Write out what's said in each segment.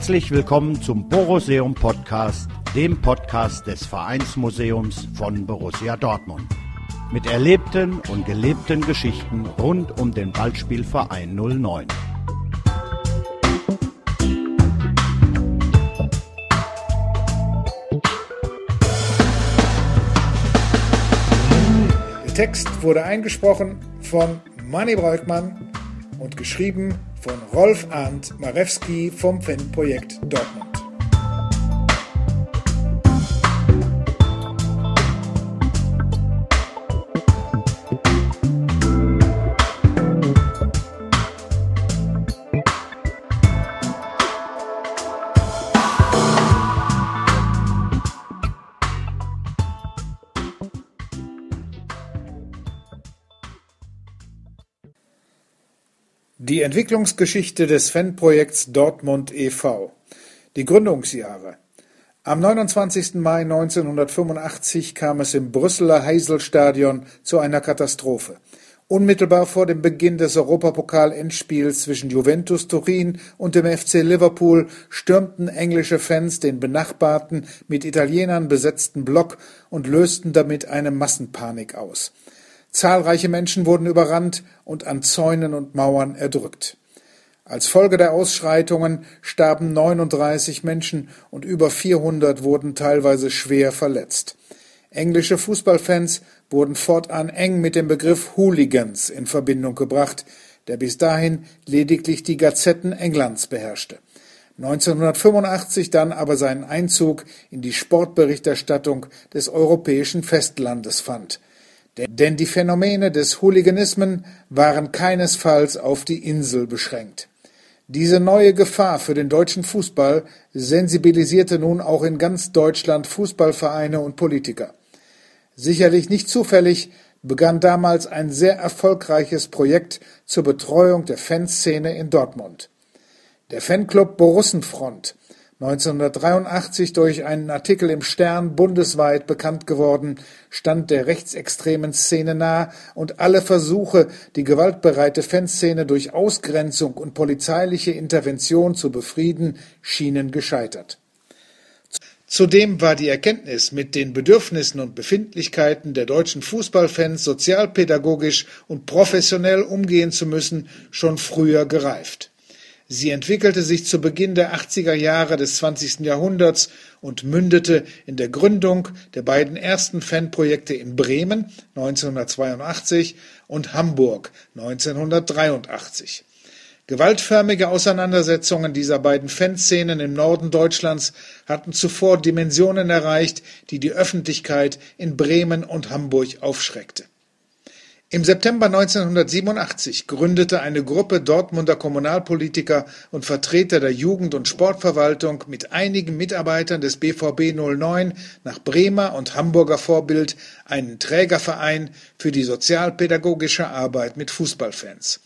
Herzlich willkommen zum Boruseum Podcast, dem Podcast des Vereinsmuseums von Borussia Dortmund. Mit erlebten und gelebten Geschichten rund um den Ballspielverein 09. Der Text wurde eingesprochen von Manny Breukmann und geschrieben von Rolf Arndt Marewski vom Fanprojekt Dortmund. Die Entwicklungsgeschichte des Fanprojekts Dortmund e.V. Die Gründungsjahre Am 29. Mai 1985 kam es im Brüsseler Heiselstadion zu einer Katastrophe. Unmittelbar vor dem Beginn des Europapokal-Endspiels zwischen Juventus Turin und dem FC Liverpool stürmten englische Fans den benachbarten, mit Italienern besetzten Block und lösten damit eine Massenpanik aus. Zahlreiche Menschen wurden überrannt und an Zäunen und Mauern erdrückt. Als Folge der Ausschreitungen starben 39 Menschen und über 400 wurden teilweise schwer verletzt. Englische Fußballfans wurden fortan eng mit dem Begriff Hooligans in Verbindung gebracht, der bis dahin lediglich die Gazetten Englands beherrschte. 1985 dann aber seinen Einzug in die Sportberichterstattung des europäischen Festlandes fand. Denn die Phänomene des Hooliganismen waren keinesfalls auf die Insel beschränkt. Diese neue Gefahr für den deutschen Fußball sensibilisierte nun auch in ganz Deutschland Fußballvereine und Politiker. Sicherlich nicht zufällig begann damals ein sehr erfolgreiches Projekt zur Betreuung der Fanszene in Dortmund. Der Fanclub Borussenfront 1983 durch einen Artikel im Stern bundesweit bekannt geworden, stand der rechtsextremen Szene nah und alle Versuche, die gewaltbereite Fanszene durch Ausgrenzung und polizeiliche Intervention zu befrieden, schienen gescheitert. Zudem war die Erkenntnis, mit den Bedürfnissen und Befindlichkeiten der deutschen Fußballfans sozialpädagogisch und professionell umgehen zu müssen, schon früher gereift. Sie entwickelte sich zu Beginn der 80er Jahre des 20. Jahrhunderts und mündete in der Gründung der beiden ersten Fanprojekte in Bremen 1982 und Hamburg 1983. Gewaltförmige Auseinandersetzungen dieser beiden Fanszenen im Norden Deutschlands hatten zuvor Dimensionen erreicht, die die Öffentlichkeit in Bremen und Hamburg aufschreckte. Im September 1987 gründete eine Gruppe Dortmunder Kommunalpolitiker und Vertreter der Jugend- und Sportverwaltung mit einigen Mitarbeitern des BVB 09 nach Bremer und Hamburger Vorbild einen Trägerverein für die sozialpädagogische Arbeit mit Fußballfans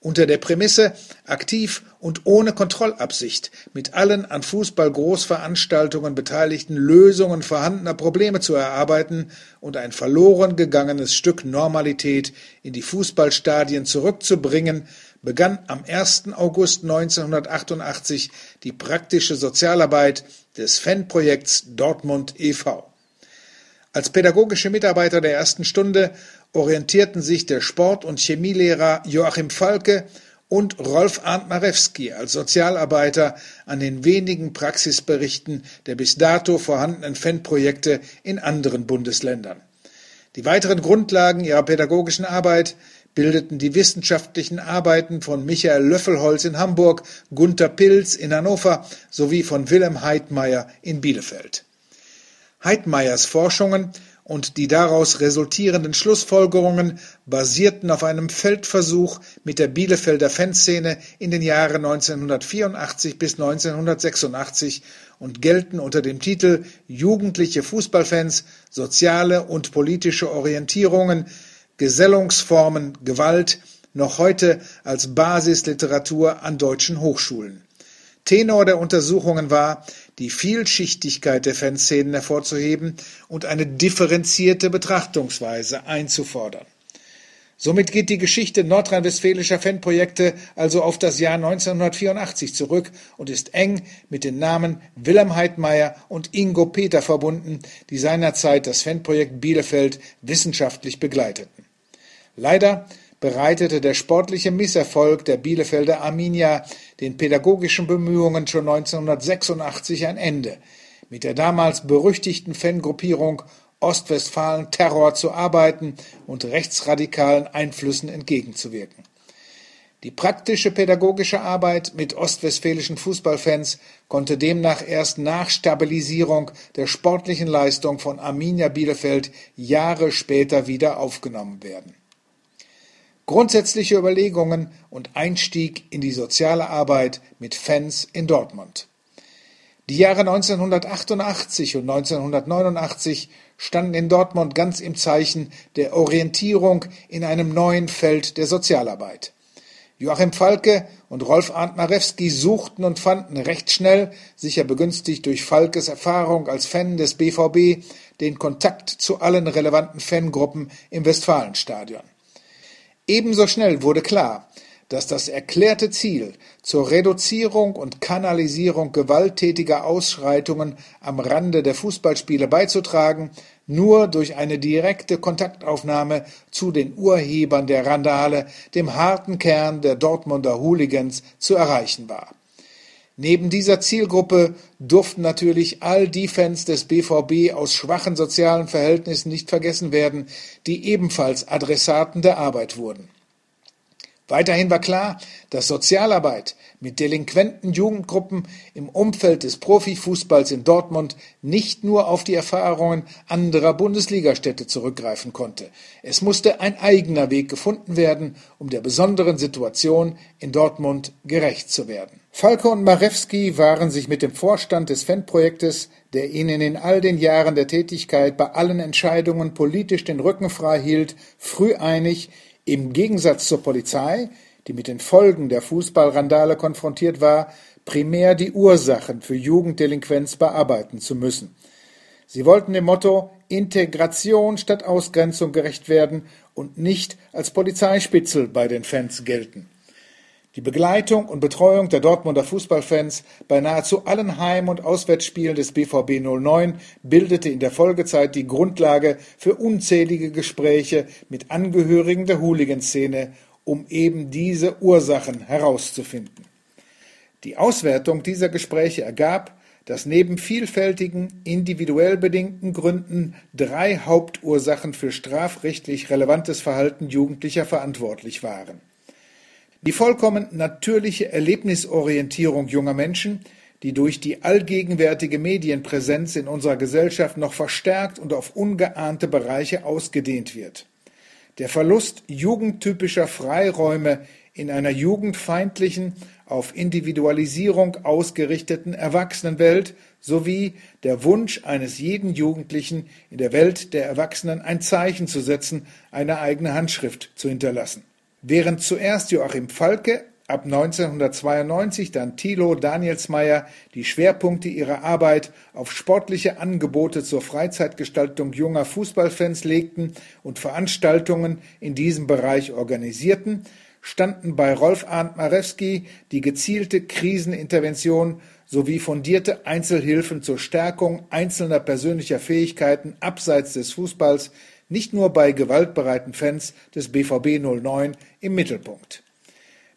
unter der Prämisse, aktiv und ohne Kontrollabsicht mit allen an Fußball-Großveranstaltungen beteiligten Lösungen vorhandener Probleme zu erarbeiten und ein verloren gegangenes Stück Normalität in die Fußballstadien zurückzubringen, begann am 1. August 1988 die praktische Sozialarbeit des Fanprojekts Dortmund e.V. Als pädagogische Mitarbeiter der ersten Stunde orientierten sich der Sport- und Chemielehrer Joachim Falke und Rolf Arndt Marewski als Sozialarbeiter an den wenigen Praxisberichten der bis dato vorhandenen Fanprojekte in anderen Bundesländern. Die weiteren Grundlagen ihrer pädagogischen Arbeit bildeten die wissenschaftlichen Arbeiten von Michael Löffelholz in Hamburg, Gunther Pilz in Hannover sowie von Wilhelm Heidmeier in Bielefeld. Heidmeiers Forschungen und die daraus resultierenden Schlussfolgerungen basierten auf einem Feldversuch mit der Bielefelder Fanszene in den Jahren 1984 bis 1986 und gelten unter dem Titel Jugendliche Fußballfans, soziale und politische Orientierungen, Gesellungsformen, Gewalt noch heute als Basisliteratur an deutschen Hochschulen. Tenor der Untersuchungen war, die Vielschichtigkeit der Fanszenen hervorzuheben und eine differenzierte Betrachtungsweise einzufordern. Somit geht die Geschichte nordrhein-westfälischer Fanprojekte also auf das Jahr 1984 zurück und ist eng mit den Namen Wilhelm Heidmeier und Ingo Peter verbunden, die seinerzeit das Fanprojekt Bielefeld wissenschaftlich begleiteten. Leider bereitete der sportliche Misserfolg der Bielefelder Arminia den pädagogischen Bemühungen schon 1986 ein Ende. Mit der damals berüchtigten Fangruppierung Ostwestfalen-Terror zu arbeiten und rechtsradikalen Einflüssen entgegenzuwirken. Die praktische pädagogische Arbeit mit ostwestfälischen Fußballfans konnte demnach erst nach Stabilisierung der sportlichen Leistung von Arminia Bielefeld Jahre später wieder aufgenommen werden. Grundsätzliche Überlegungen und Einstieg in die soziale Arbeit mit Fans in Dortmund. Die Jahre 1988 und 1989 standen in Dortmund ganz im Zeichen der Orientierung in einem neuen Feld der Sozialarbeit. Joachim Falke und Rolf Arndt Marewski suchten und fanden recht schnell, sicher begünstigt durch Falkes Erfahrung als Fan des BVB, den Kontakt zu allen relevanten Fangruppen im Westfalenstadion. Ebenso schnell wurde klar, dass das erklärte Ziel zur Reduzierung und Kanalisierung gewalttätiger Ausschreitungen am Rande der Fußballspiele beizutragen, nur durch eine direkte Kontaktaufnahme zu den Urhebern der Randale, dem harten Kern der Dortmunder Hooligans, zu erreichen war. Neben dieser Zielgruppe durften natürlich all die Fans des BVB aus schwachen sozialen Verhältnissen nicht vergessen werden, die ebenfalls Adressaten der Arbeit wurden. Weiterhin war klar, dass Sozialarbeit mit delinquenten Jugendgruppen im Umfeld des Profifußballs in Dortmund nicht nur auf die Erfahrungen anderer Bundesligastädte zurückgreifen konnte. Es musste ein eigener Weg gefunden werden, um der besonderen Situation in Dortmund gerecht zu werden. Falke und Marewski waren sich mit dem Vorstand des Fanprojektes, der ihnen in all den Jahren der Tätigkeit bei allen Entscheidungen politisch den Rücken frei hielt, früh einig, im Gegensatz zur Polizei, die mit den Folgen der Fußballrandale konfrontiert war, primär die Ursachen für Jugenddelinquenz bearbeiten zu müssen. Sie wollten dem Motto Integration statt Ausgrenzung gerecht werden und nicht als Polizeispitzel bei den Fans gelten. Die Begleitung und Betreuung der Dortmunder Fußballfans bei nahezu allen Heim- und Auswärtsspielen des BVB 09 bildete in der Folgezeit die Grundlage für unzählige Gespräche mit Angehörigen der Hooligan-Szene, um eben diese Ursachen herauszufinden. Die Auswertung dieser Gespräche ergab, dass neben vielfältigen, individuell bedingten Gründen drei Hauptursachen für strafrechtlich relevantes Verhalten Jugendlicher verantwortlich waren. Die vollkommen natürliche Erlebnisorientierung junger Menschen, die durch die allgegenwärtige Medienpräsenz in unserer Gesellschaft noch verstärkt und auf ungeahnte Bereiche ausgedehnt wird. Der Verlust jugendtypischer Freiräume in einer jugendfeindlichen, auf Individualisierung ausgerichteten Erwachsenenwelt sowie der Wunsch eines jeden Jugendlichen in der Welt der Erwachsenen ein Zeichen zu setzen, eine eigene Handschrift zu hinterlassen. Während zuerst Joachim Falke, ab 1992 dann Thilo Danielsmeier die Schwerpunkte ihrer Arbeit auf sportliche Angebote zur Freizeitgestaltung junger Fußballfans legten und Veranstaltungen in diesem Bereich organisierten, standen bei Rolf Arndt Marewski die gezielte Krisenintervention sowie fundierte Einzelhilfen zur Stärkung einzelner persönlicher Fähigkeiten abseits des Fußballs nicht nur bei gewaltbereiten Fans des BVB 09 im Mittelpunkt.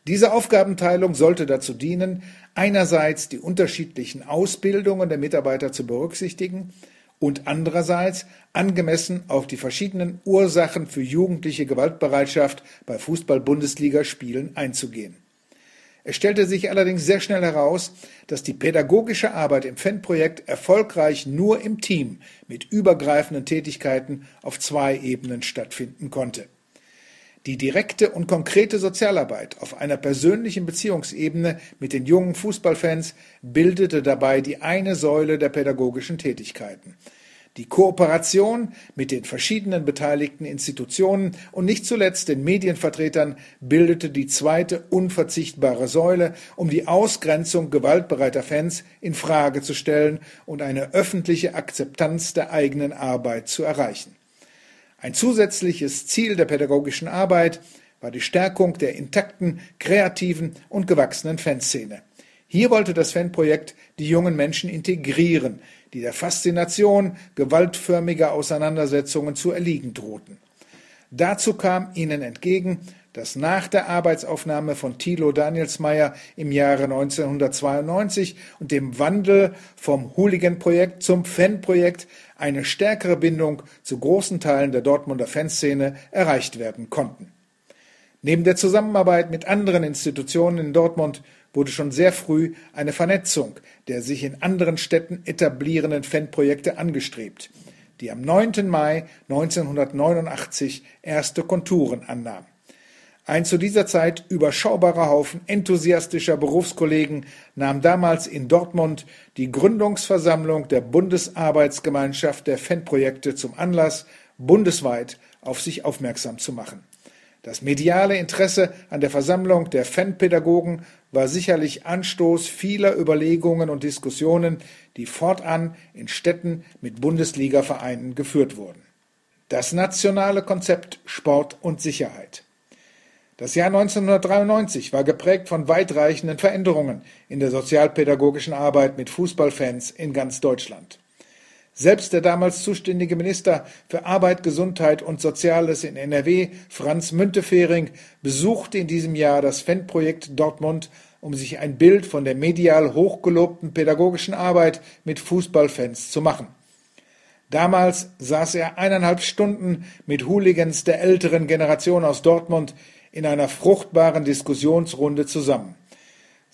Diese Aufgabenteilung sollte dazu dienen, einerseits die unterschiedlichen Ausbildungen der Mitarbeiter zu berücksichtigen und andererseits angemessen auf die verschiedenen Ursachen für jugendliche Gewaltbereitschaft bei Fußball-Bundesligaspielen einzugehen. Es stellte sich allerdings sehr schnell heraus, dass die pädagogische Arbeit im FEN-Projekt erfolgreich nur im Team mit übergreifenden Tätigkeiten auf zwei Ebenen stattfinden konnte. Die direkte und konkrete Sozialarbeit auf einer persönlichen Beziehungsebene mit den jungen Fußballfans bildete dabei die eine Säule der pädagogischen Tätigkeiten. Die Kooperation mit den verschiedenen beteiligten Institutionen und nicht zuletzt den Medienvertretern bildete die zweite unverzichtbare Säule, um die Ausgrenzung gewaltbereiter Fans in Frage zu stellen und eine öffentliche Akzeptanz der eigenen Arbeit zu erreichen. Ein zusätzliches Ziel der pädagogischen Arbeit war die Stärkung der intakten, kreativen und gewachsenen Fanszene. Hier wollte das Fanprojekt die jungen Menschen integrieren, die der Faszination gewaltförmiger Auseinandersetzungen zu erliegen drohten. Dazu kam ihnen entgegen, dass nach der Arbeitsaufnahme von Thilo Danielsmeyer im Jahre 1992 und dem Wandel vom Hooligan-Projekt zum Fan-Projekt eine stärkere Bindung zu großen Teilen der Dortmunder Fanszene erreicht werden konnten. Neben der Zusammenarbeit mit anderen Institutionen in Dortmund wurde schon sehr früh eine Vernetzung der sich in anderen Städten etablierenden Fanprojekte angestrebt, die am 9. Mai 1989 erste Konturen annahm. Ein zu dieser Zeit überschaubarer Haufen enthusiastischer Berufskollegen nahm damals in Dortmund die Gründungsversammlung der Bundesarbeitsgemeinschaft der Fanprojekte zum Anlass, bundesweit auf sich aufmerksam zu machen. Das mediale Interesse an der Versammlung der Fanpädagogen war sicherlich Anstoß vieler Überlegungen und Diskussionen, die fortan in Städten mit Bundesligavereinen geführt wurden. Das nationale Konzept Sport und Sicherheit. Das Jahr 1993 war geprägt von weitreichenden Veränderungen in der sozialpädagogischen Arbeit mit Fußballfans in ganz Deutschland. Selbst der damals zuständige Minister für Arbeit, Gesundheit und Soziales in NRW, Franz Müntefering, besuchte in diesem Jahr das Fanprojekt Dortmund, um sich ein Bild von der medial hochgelobten pädagogischen Arbeit mit Fußballfans zu machen. Damals saß er eineinhalb Stunden mit Hooligans der älteren Generation aus Dortmund in einer fruchtbaren Diskussionsrunde zusammen.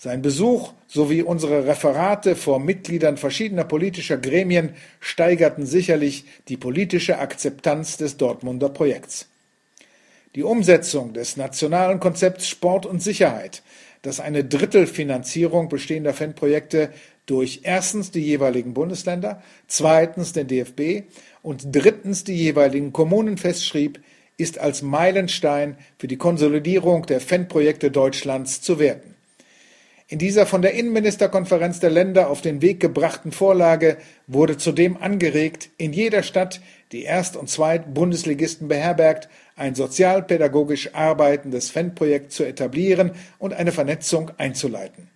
Sein Besuch sowie unsere Referate vor Mitgliedern verschiedener politischer Gremien steigerten sicherlich die politische Akzeptanz des Dortmunder Projekts. Die Umsetzung des nationalen Konzepts Sport und Sicherheit, das eine Drittelfinanzierung bestehender Fanprojekte durch erstens die jeweiligen Bundesländer, zweitens den DFB und drittens die jeweiligen Kommunen festschrieb, ist als Meilenstein für die Konsolidierung der Fanprojekte Deutschlands zu werten. In dieser von der Innenministerkonferenz der Länder auf den Weg gebrachten Vorlage wurde zudem angeregt, in jeder Stadt, die Erst- und Zweit-Bundesligisten beherbergt, ein sozialpädagogisch arbeitendes Fanprojekt zu etablieren und eine Vernetzung einzuleiten.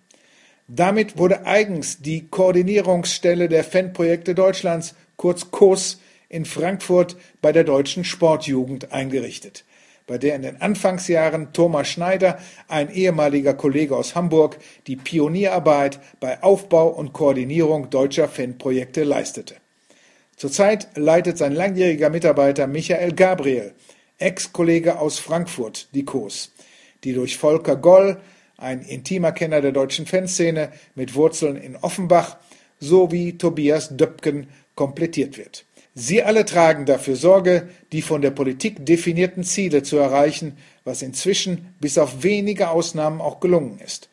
Damit wurde eigens die Koordinierungsstelle der Fanprojekte Deutschlands, kurz KOS, in Frankfurt bei der Deutschen Sportjugend eingerichtet, bei der in den Anfangsjahren Thomas Schneider, ein ehemaliger Kollege aus Hamburg, die Pionierarbeit bei Aufbau und Koordinierung deutscher Fanprojekte leistete. Zurzeit leitet sein langjähriger Mitarbeiter Michael Gabriel, Ex-Kollege aus Frankfurt, die KOS, die durch Volker Goll, ein intimer Kenner der deutschen Fanszene mit Wurzeln in Offenbach, sowie Tobias Döpken komplettiert wird. Sie alle tragen dafür Sorge, die von der Politik definierten Ziele zu erreichen, was inzwischen bis auf wenige Ausnahmen auch gelungen ist.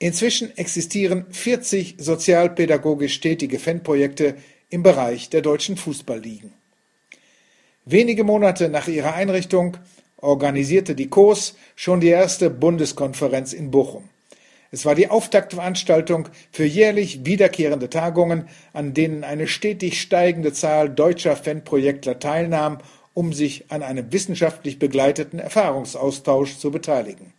Inzwischen existieren 40 sozialpädagogisch tätige Fanprojekte im Bereich der deutschen Fußballligen. Wenige Monate nach ihrer Einrichtung organisierte die KOS schon die erste Bundeskonferenz in Bochum. Es war die Auftaktveranstaltung für jährlich wiederkehrende Tagungen, an denen eine stetig steigende Zahl deutscher Fanprojektler teilnahm, um sich an einem wissenschaftlich begleiteten Erfahrungsaustausch zu beteiligen.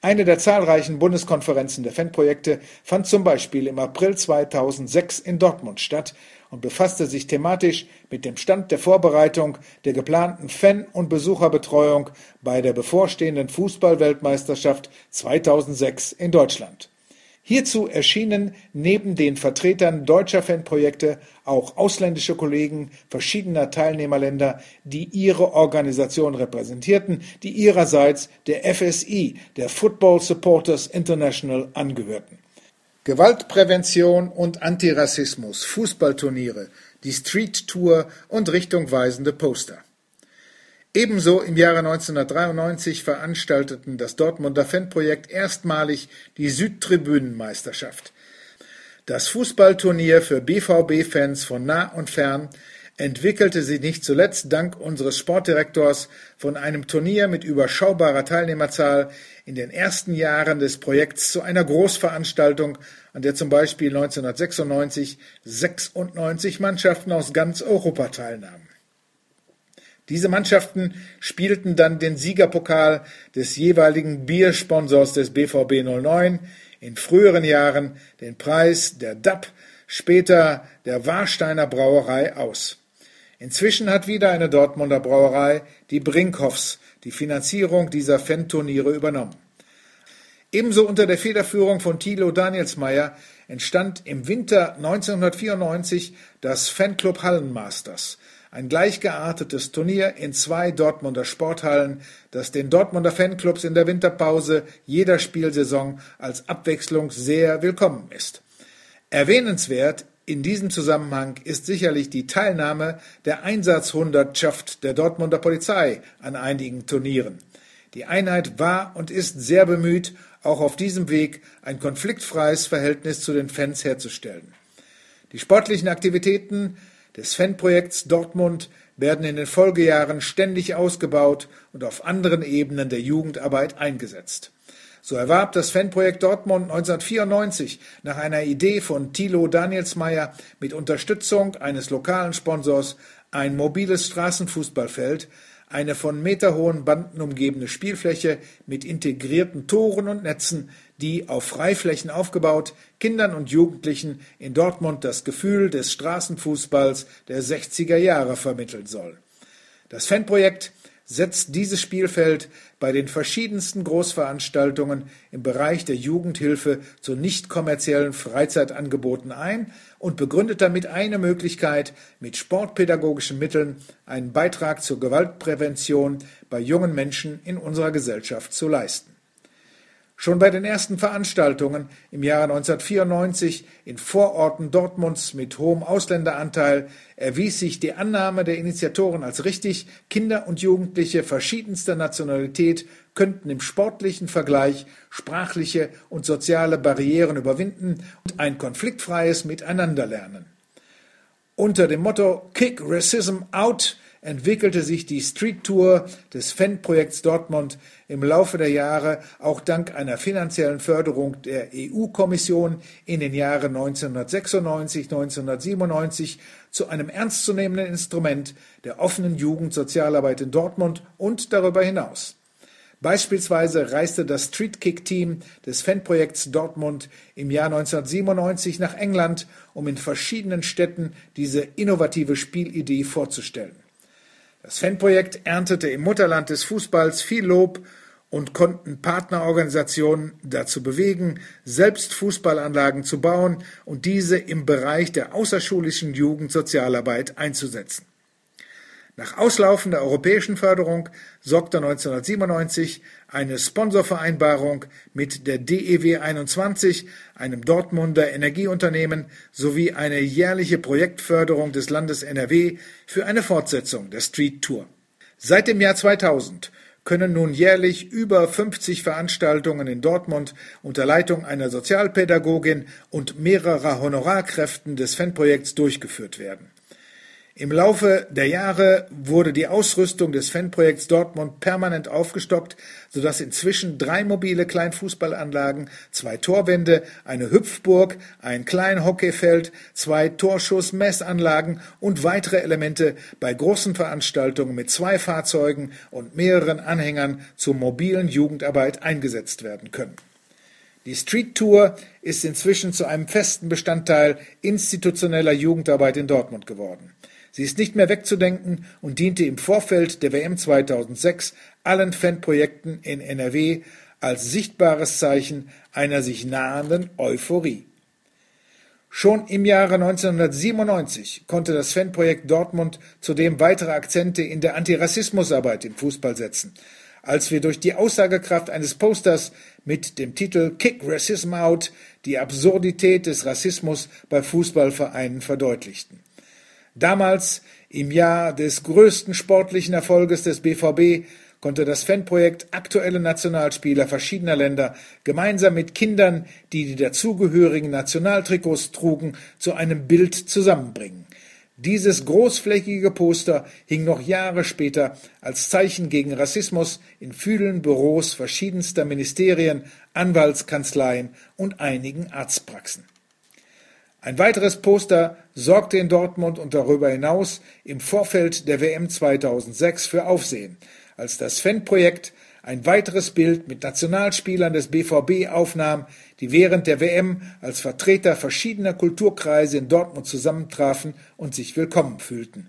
Eine der zahlreichen Bundeskonferenzen der Fanprojekte fand zum Beispiel im April 2006 in Dortmund statt und befasste sich thematisch mit dem Stand der Vorbereitung der geplanten Fan- und Besucherbetreuung bei der bevorstehenden Fußballweltmeisterschaft 2006 in Deutschland. Hierzu erschienen neben den Vertretern deutscher Fanprojekte auch ausländische Kollegen verschiedener Teilnehmerländer, die ihre Organisation repräsentierten, die ihrerseits der FSI, der Football Supporters International, angehörten. Gewaltprävention und Antirassismus, Fußballturniere, die Street Tour und richtungweisende Poster. Ebenso im Jahre 1993 veranstalteten das Dortmunder Fanprojekt erstmalig die Südtribünenmeisterschaft. Das Fußballturnier für BVB-Fans von nah und fern entwickelte sich nicht zuletzt dank unseres Sportdirektors von einem Turnier mit überschaubarer Teilnehmerzahl in den ersten Jahren des Projekts zu einer Großveranstaltung, an der zum Beispiel 1996 96 Mannschaften aus ganz Europa teilnahmen. Diese Mannschaften spielten dann den Siegerpokal des jeweiligen Biersponsors des BVB 09, in früheren Jahren den Preis der DAP, später der Warsteiner Brauerei aus. Inzwischen hat wieder eine Dortmunder Brauerei, die Brinkhoffs, die Finanzierung dieser Fan-Turniere übernommen. Ebenso unter der Federführung von Thilo Danielsmeier entstand im Winter 1994 das Fanclub Hallenmasters, ein gleichgeartetes Turnier in zwei Dortmunder Sporthallen, das den Dortmunder Fanclubs in der Winterpause jeder Spielsaison als Abwechslung sehr willkommen ist. Erwähnenswert in diesem Zusammenhang ist sicherlich die Teilnahme der Einsatzhundertschaft der Dortmunder Polizei an einigen Turnieren. Die Einheit war und ist sehr bemüht, auch auf diesem Weg ein konfliktfreies Verhältnis zu den Fans herzustellen. Die sportlichen Aktivitäten des Fanprojekts Dortmund werden in den Folgejahren ständig ausgebaut und auf anderen Ebenen der Jugendarbeit eingesetzt. So erwarb das Fanprojekt Dortmund 1994 nach einer Idee von Thilo Danielsmeier mit Unterstützung eines lokalen Sponsors ein mobiles Straßenfußballfeld, eine von meterhohen Banden umgebene Spielfläche mit integrierten Toren und Netzen, die auf Freiflächen aufgebaut Kindern und Jugendlichen in Dortmund das Gefühl des Straßenfußballs der 60er Jahre vermitteln soll. Das Fanprojekt setzt dieses Spielfeld bei den verschiedensten Großveranstaltungen im Bereich der Jugendhilfe zu nicht kommerziellen Freizeitangeboten ein und begründet damit eine Möglichkeit, mit sportpädagogischen Mitteln einen Beitrag zur Gewaltprävention bei jungen Menschen in unserer Gesellschaft zu leisten. Schon bei den ersten Veranstaltungen im Jahre 1994 in Vororten Dortmunds mit hohem Ausländeranteil erwies sich die Annahme der Initiatoren als richtig, Kinder und Jugendliche verschiedenster Nationalität könnten im sportlichen Vergleich sprachliche und soziale Barrieren überwinden und ein konfliktfreies Miteinander lernen. Unter dem Motto Kick Racism Out entwickelte sich die Street Tour des Fanprojekts Dortmund im Laufe der Jahre auch dank einer finanziellen Förderung der EU-Kommission in den Jahren 1996, 1997 zu einem ernstzunehmenden Instrument der offenen Jugendsozialarbeit in Dortmund und darüber hinaus. Beispielsweise reiste das Streetkick-Team des Fanprojekts Dortmund im Jahr 1997 nach England, um in verschiedenen Städten diese innovative Spielidee vorzustellen. Das Fanprojekt erntete im Mutterland des Fußballs viel Lob und konnten Partnerorganisationen dazu bewegen, selbst Fußballanlagen zu bauen und diese im Bereich der außerschulischen Jugendsozialarbeit einzusetzen. Nach Auslaufen der europäischen Förderung sorgte 1997 eine Sponsorvereinbarung mit der DEW 21, einem Dortmunder Energieunternehmen, sowie eine jährliche Projektförderung des Landes NRW für eine Fortsetzung der Street Tour. Seit dem Jahr 2000 können nun jährlich über 50 Veranstaltungen in Dortmund unter Leitung einer Sozialpädagogin und mehrerer Honorarkräften des Fanprojekts durchgeführt werden. Im Laufe der Jahre wurde die Ausrüstung des Fanprojekts Dortmund permanent aufgestockt, sodass inzwischen drei mobile Kleinfußballanlagen, zwei Torwände, eine Hüpfburg, ein Kleinhockeyfeld, zwei Torschussmessanlagen und weitere Elemente bei großen Veranstaltungen mit zwei Fahrzeugen und mehreren Anhängern zur mobilen Jugendarbeit eingesetzt werden können. Die Street Tour ist inzwischen zu einem festen Bestandteil institutioneller Jugendarbeit in Dortmund geworden. Sie ist nicht mehr wegzudenken und diente im Vorfeld der WM 2006 allen Fanprojekten in NRW als sichtbares Zeichen einer sich nahenden Euphorie. Schon im Jahre 1997 konnte das Fanprojekt Dortmund zudem weitere Akzente in der Antirassismusarbeit im Fußball setzen, als wir durch die Aussagekraft eines Posters mit dem Titel Kick Racism Out die Absurdität des Rassismus bei Fußballvereinen verdeutlichten. Damals, im Jahr des größten sportlichen Erfolges des BVB, konnte das Fanprojekt aktuelle Nationalspieler verschiedener Länder gemeinsam mit Kindern, die die dazugehörigen Nationaltrikots trugen, zu einem Bild zusammenbringen. Dieses großflächige Poster hing noch Jahre später als Zeichen gegen Rassismus in vielen Büros verschiedenster Ministerien, Anwaltskanzleien und einigen Arztpraxen. Ein weiteres Poster sorgte in Dortmund und darüber hinaus im Vorfeld der WM 2006 für Aufsehen, als das Fanprojekt ein weiteres Bild mit Nationalspielern des BVB aufnahm, die während der WM als Vertreter verschiedener Kulturkreise in Dortmund zusammentrafen und sich willkommen fühlten.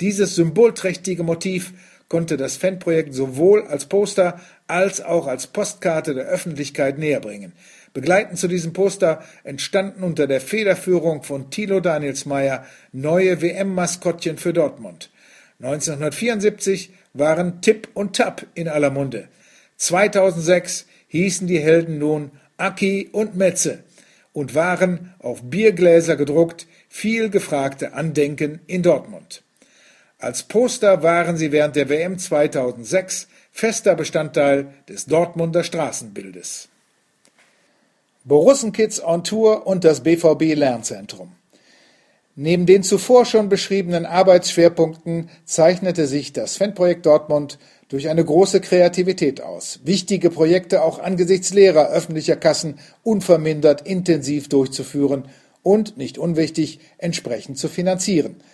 Dieses symbolträchtige Motiv konnte das Fanprojekt sowohl als Poster als auch als Postkarte der Öffentlichkeit näherbringen. Begleitend zu diesem Poster entstanden unter der Federführung von Thilo Danielsmeyer neue WM-Maskottchen für Dortmund. 1974 waren Tipp und Tapp in aller Munde. 2006 hießen die Helden nun Aki und Metze und waren auf Biergläser gedruckt viel gefragte Andenken in Dortmund. Als Poster waren sie während der WM 2006 fester Bestandteil des Dortmunder Straßenbildes. Borussenkids on Tour und das BVB Lernzentrum. Neben den zuvor schon beschriebenen Arbeitsschwerpunkten zeichnete sich das Fanprojekt Dortmund durch eine große Kreativität aus, wichtige Projekte auch angesichts leerer öffentlicher Kassen unvermindert intensiv durchzuführen und, nicht unwichtig, entsprechend zu finanzieren –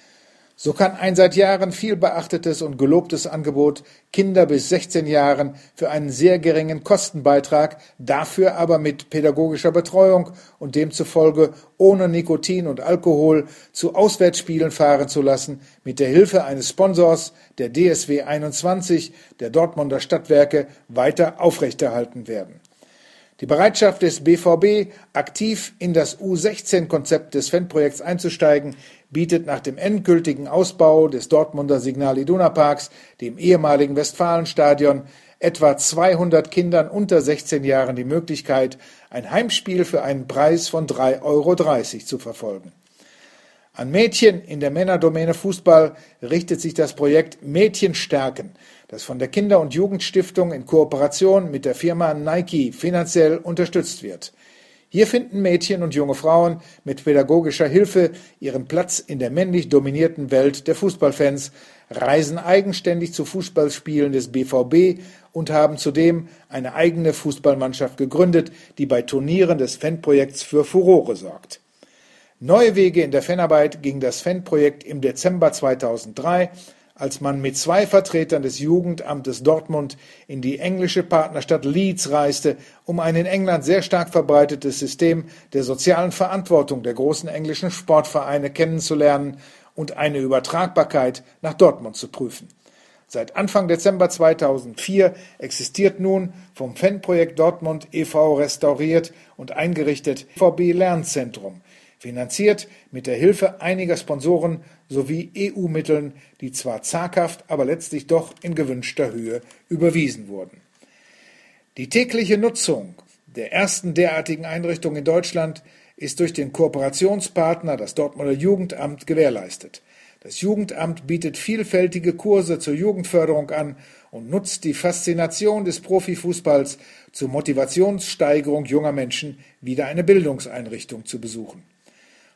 so kann ein seit Jahren viel beachtetes und gelobtes Angebot Kinder bis 16 Jahren für einen sehr geringen Kostenbeitrag, dafür aber mit pädagogischer Betreuung und demzufolge ohne Nikotin und Alkohol zu Auswärtsspielen fahren zu lassen, mit der Hilfe eines Sponsors der DSW 21 der Dortmunder Stadtwerke weiter aufrechterhalten werden. Die Bereitschaft des BVB, aktiv in das U16-Konzept des Fanprojekts einzusteigen, bietet nach dem endgültigen Ausbau des Dortmunder Signal Iduna Parks, dem ehemaligen Westfalenstadion, etwa 200 Kindern unter 16 Jahren die Möglichkeit, ein Heimspiel für einen Preis von 3,30 Euro zu verfolgen. An Mädchen in der Männerdomäne Fußball richtet sich das Projekt Mädchen stärken, das von der Kinder- und Jugendstiftung in Kooperation mit der Firma Nike finanziell unterstützt wird. Hier finden Mädchen und junge Frauen mit pädagogischer Hilfe ihren Platz in der männlich dominierten Welt der Fußballfans, reisen eigenständig zu Fußballspielen des BVB und haben zudem eine eigene Fußballmannschaft gegründet, die bei Turnieren des Fanprojekts für Furore sorgt. Neue Wege in der Fanarbeit ging das Fanprojekt im Dezember 2003 als man mit zwei Vertretern des Jugendamtes Dortmund in die englische Partnerstadt Leeds reiste, um ein in England sehr stark verbreitetes System der sozialen Verantwortung der großen englischen Sportvereine kennenzulernen und eine Übertragbarkeit nach Dortmund zu prüfen. Seit Anfang Dezember 2004 existiert nun vom Fanprojekt Dortmund e.V. restauriert und eingerichtet VB Lernzentrum, finanziert mit der Hilfe einiger Sponsoren sowie EU-Mitteln, die zwar zaghaft, aber letztlich doch in gewünschter Höhe überwiesen wurden. Die tägliche Nutzung der ersten derartigen Einrichtung in Deutschland ist durch den Kooperationspartner, das Dortmunder Jugendamt, gewährleistet. Das Jugendamt bietet vielfältige Kurse zur Jugendförderung an und nutzt die Faszination des Profifußballs zur Motivationssteigerung junger Menschen, wieder eine Bildungseinrichtung zu besuchen.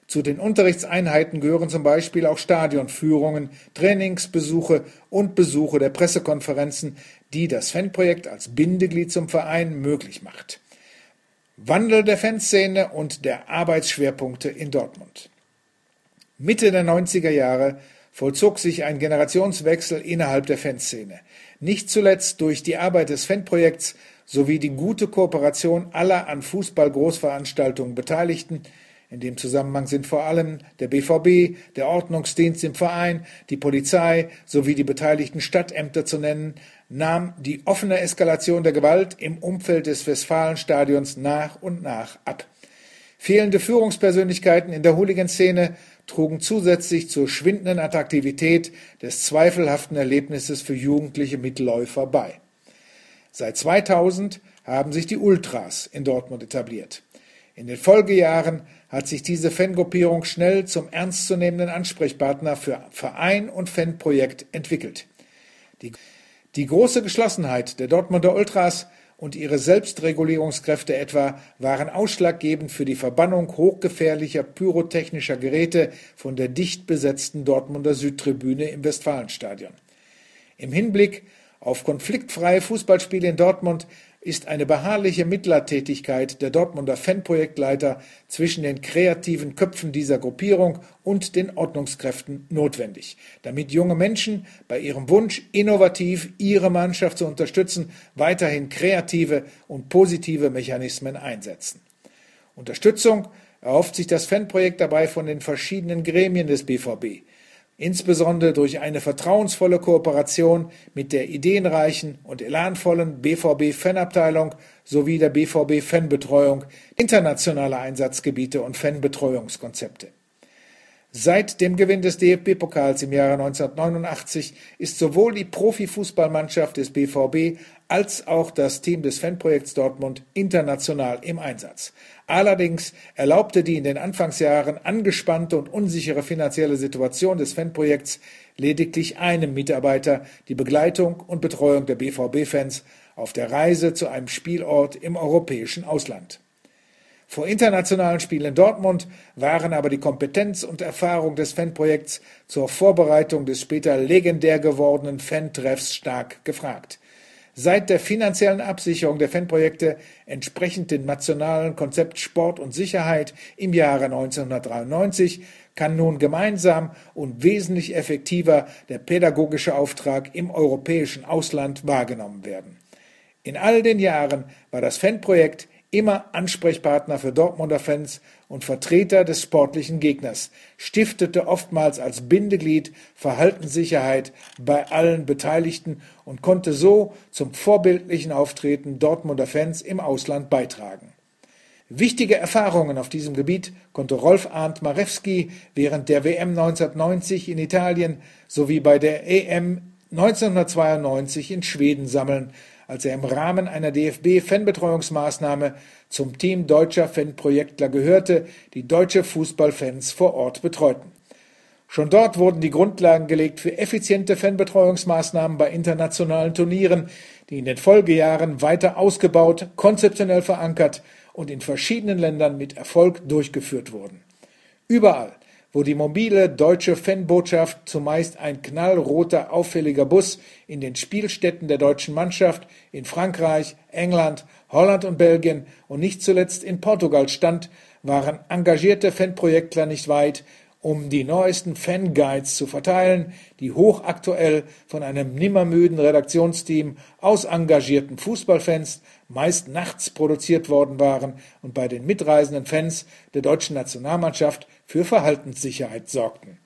Zu den Unterrichtseinheiten gehören zum Beispiel auch Stadionführungen, Trainingsbesuche und Besuche der Pressekonferenzen, die das Fanprojekt als Bindeglied zum Verein möglich macht. Wandel der Fanszene und der Arbeitsschwerpunkte in Dortmund. Mitte der 90er Jahre vollzog sich ein Generationswechsel innerhalb der Fanszene. Nicht zuletzt durch die Arbeit des Fanprojekts sowie die gute Kooperation aller an Fußball-Großveranstaltungen Beteiligten in dem Zusammenhang sind vor allem der BVB, der Ordnungsdienst im Verein, die Polizei sowie die beteiligten Stadtämter zu nennen, nahm die offene Eskalation der Gewalt im Umfeld des Westfalenstadions nach und nach ab. Fehlende Führungspersönlichkeiten in der Hooligan-Szene trugen zusätzlich zur schwindenden Attraktivität des zweifelhaften Erlebnisses für jugendliche Mitläufer bei. Seit 2000 haben sich die Ultras in Dortmund etabliert. In den Folgejahren hat sich diese Fangruppierung schnell zum ernstzunehmenden Ansprechpartner für Verein und Fanprojekt entwickelt. Die, die große Geschlossenheit der Dortmunder Ultras und ihre Selbstregulierungskräfte etwa waren ausschlaggebend für die Verbannung hochgefährlicher pyrotechnischer Geräte von der dicht besetzten Dortmunder Südtribüne im Westfalenstadion. Im Hinblick auf konfliktfreie Fußballspiele in Dortmund ist eine beharrliche Mittlertätigkeit der Dortmunder Fanprojektleiter zwischen den kreativen Köpfen dieser Gruppierung und den Ordnungskräften notwendig, damit junge Menschen bei ihrem Wunsch, innovativ ihre Mannschaft zu unterstützen, weiterhin kreative und positive Mechanismen einsetzen. Unterstützung erhofft sich das Fanprojekt dabei von den verschiedenen Gremien des BVB insbesondere durch eine vertrauensvolle Kooperation mit der ideenreichen und elanvollen BVB-Fanabteilung sowie der BVB-Fanbetreuung, internationale Einsatzgebiete und Fanbetreuungskonzepte. Seit dem Gewinn des DFB-Pokals im Jahre 1989 ist sowohl die Profifußballmannschaft des BVB als auch das Team des Fanprojekts Dortmund international im Einsatz. Allerdings erlaubte die in den Anfangsjahren angespannte und unsichere finanzielle Situation des Fanprojekts lediglich einem Mitarbeiter die Begleitung und Betreuung der BVB-Fans auf der Reise zu einem Spielort im europäischen Ausland. Vor internationalen Spielen in Dortmund waren aber die Kompetenz und Erfahrung des Fanprojekts zur Vorbereitung des später legendär gewordenen Fantreffs stark gefragt. Seit der finanziellen Absicherung der Fanprojekte entsprechend dem nationalen Konzept Sport und Sicherheit im Jahre 1993 kann nun gemeinsam und wesentlich effektiver der pädagogische Auftrag im europäischen Ausland wahrgenommen werden. In all den Jahren war das Fanprojekt immer Ansprechpartner für Dortmunder Fans und Vertreter des sportlichen Gegners, stiftete oftmals als Bindeglied Verhaltenssicherheit bei allen Beteiligten und konnte so zum vorbildlichen Auftreten Dortmunder Fans im Ausland beitragen. Wichtige Erfahrungen auf diesem Gebiet konnte Rolf Arndt Marewski während der WM 1990 in Italien sowie bei der EM 1992 in Schweden sammeln, als er im Rahmen einer DFB-Fanbetreuungsmaßnahme zum Team deutscher Fanprojektler gehörte, die deutsche Fußballfans vor Ort betreuten. Schon dort wurden die Grundlagen gelegt für effiziente Fanbetreuungsmaßnahmen bei internationalen Turnieren, die in den Folgejahren weiter ausgebaut, konzeptionell verankert und in verschiedenen Ländern mit Erfolg durchgeführt wurden. Überall wo die mobile deutsche Fanbotschaft zumeist ein knallroter, auffälliger Bus in den Spielstätten der deutschen Mannschaft in Frankreich, England, Holland und Belgien und nicht zuletzt in Portugal stand, waren engagierte Fanprojektler nicht weit, um die neuesten Fanguides zu verteilen, die hochaktuell von einem nimmermüden Redaktionsteam aus engagierten Fußballfans meist nachts produziert worden waren und bei den mitreisenden Fans der deutschen Nationalmannschaft für Verhaltenssicherheit sorgten.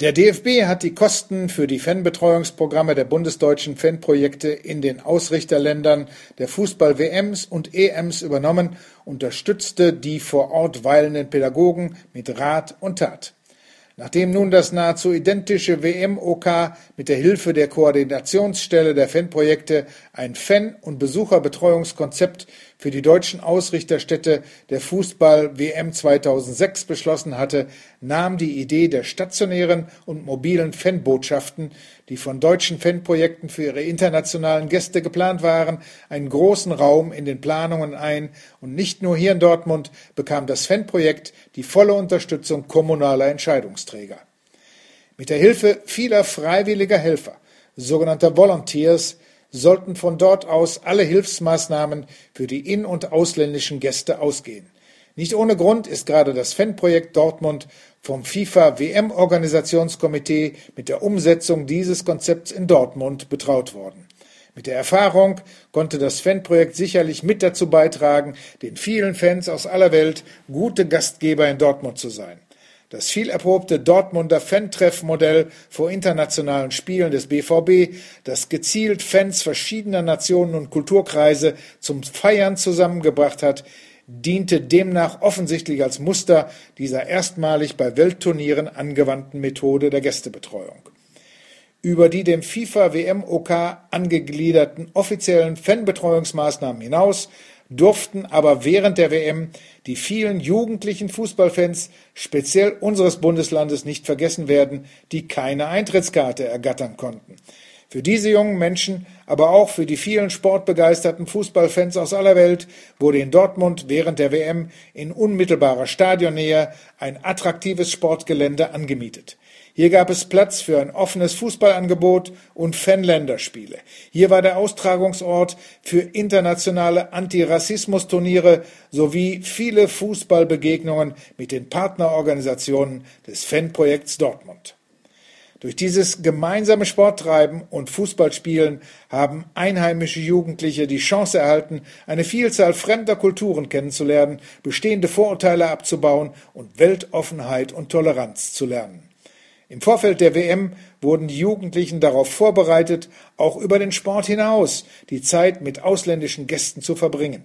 Der DFB hat die Kosten für die Fanbetreuungsprogramme der bundesdeutschen Fanprojekte in den Ausrichterländern der Fußball-WMs und EMs übernommen, unterstützte die vor Ort weilenden Pädagogen mit Rat und Tat. Nachdem nun das nahezu identische WM-OK mit der Hilfe der Koordinationsstelle der Fanprojekte ein Fan- und Besucherbetreuungskonzept für die deutschen Ausrichterstädte der Fußball-WM 2006 beschlossen hatte, nahm die Idee der stationären und mobilen Fanbotschaften, die von deutschen Fanprojekten für ihre internationalen Gäste geplant waren, einen großen Raum in den Planungen ein und nicht nur hier in Dortmund bekam das Fanprojekt die volle Unterstützung kommunaler Entscheidungsträger. Mit der Hilfe vieler freiwilliger Helfer, sogenannter Volunteers, sollten von dort aus alle Hilfsmaßnahmen für die in- und ausländischen Gäste ausgehen. Nicht ohne Grund ist gerade das Fanprojekt Dortmund vom FIFA WM-Organisationskomitee mit der Umsetzung dieses Konzepts in Dortmund betraut worden. Mit der Erfahrung konnte das Fanprojekt sicherlich mit dazu beitragen, den vielen Fans aus aller Welt gute Gastgeber in Dortmund zu sein. Das viel erprobte Dortmunder Fan-Treff-Modell vor internationalen Spielen des BVB, das gezielt Fans verschiedener Nationen und Kulturkreise zum Feiern zusammengebracht hat, diente demnach offensichtlich als Muster dieser erstmalig bei Weltturnieren angewandten Methode der Gästebetreuung. Über die dem FIFA WM OK angegliederten offiziellen Fanbetreuungsmaßnahmen hinaus durften aber während der WM die vielen jugendlichen Fußballfans, speziell unseres Bundeslandes, nicht vergessen werden, die keine Eintrittskarte ergattern konnten. Für diese jungen Menschen, aber auch für die vielen sportbegeisterten Fußballfans aus aller Welt wurde in Dortmund während der WM in unmittelbarer Stadionnähe ein attraktives Sportgelände angemietet. Hier gab es Platz für ein offenes Fußballangebot und Fanländerspiele. Hier war der Austragungsort für internationale Antirassismus-Turniere sowie viele Fußballbegegnungen mit den Partnerorganisationen des Fanprojekts Dortmund. Durch dieses gemeinsame Sporttreiben und Fußballspielen haben einheimische Jugendliche die Chance erhalten, eine Vielzahl fremder Kulturen kennenzulernen, bestehende Vorurteile abzubauen und Weltoffenheit und Toleranz zu lernen. Im Vorfeld der WM wurden die Jugendlichen darauf vorbereitet, auch über den Sport hinaus die Zeit mit ausländischen Gästen zu verbringen.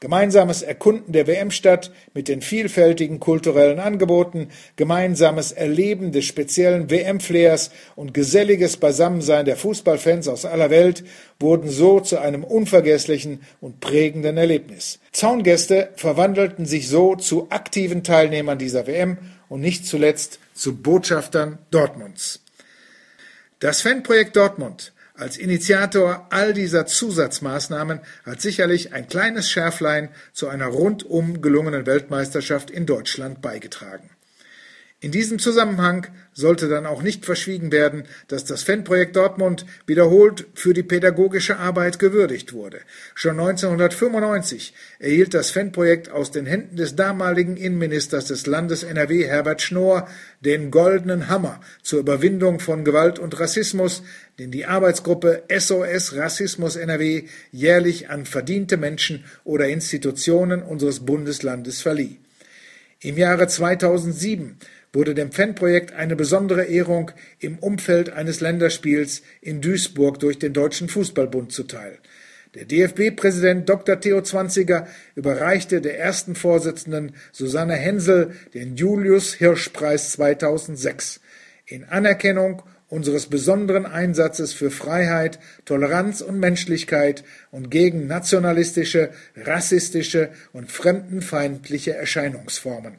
Gemeinsames Erkunden der WM-Stadt mit den vielfältigen kulturellen Angeboten, gemeinsames Erleben des speziellen WM-Flairs und geselliges Beisammensein der Fußballfans aus aller Welt wurden so zu einem unvergesslichen und prägenden Erlebnis. Zaungäste verwandelten sich so zu aktiven Teilnehmern dieser WM und nicht zuletzt zu Botschaftern Dortmunds. Das Fanprojekt Dortmund als Initiator all dieser Zusatzmaßnahmen hat sicherlich ein kleines Schärflein zu einer rundum gelungenen Weltmeisterschaft in Deutschland beigetragen. In diesem Zusammenhang sollte dann auch nicht verschwiegen werden, dass das Fanprojekt Dortmund wiederholt für die pädagogische Arbeit gewürdigt wurde. Schon 1995 erhielt das Fanprojekt aus den Händen des damaligen Innenministers des Landes NRW Herbert Schnorr den goldenen Hammer zur Überwindung von Gewalt und Rassismus, den die Arbeitsgruppe SOS Rassismus NRW jährlich an verdiente Menschen oder Institutionen unseres Bundeslandes verlieh. Im Jahre 2007 wurde dem Fanprojekt eine besondere Ehrung im Umfeld eines Länderspiels in Duisburg durch den Deutschen Fußballbund zuteil. Der DFB-Präsident Dr. Theo Zwanziger überreichte der ersten Vorsitzenden Susanne Hensel den Julius Hirsch-Preis 2006 in Anerkennung unseres besonderen Einsatzes für Freiheit, Toleranz und Menschlichkeit und gegen nationalistische, rassistische und fremdenfeindliche Erscheinungsformen.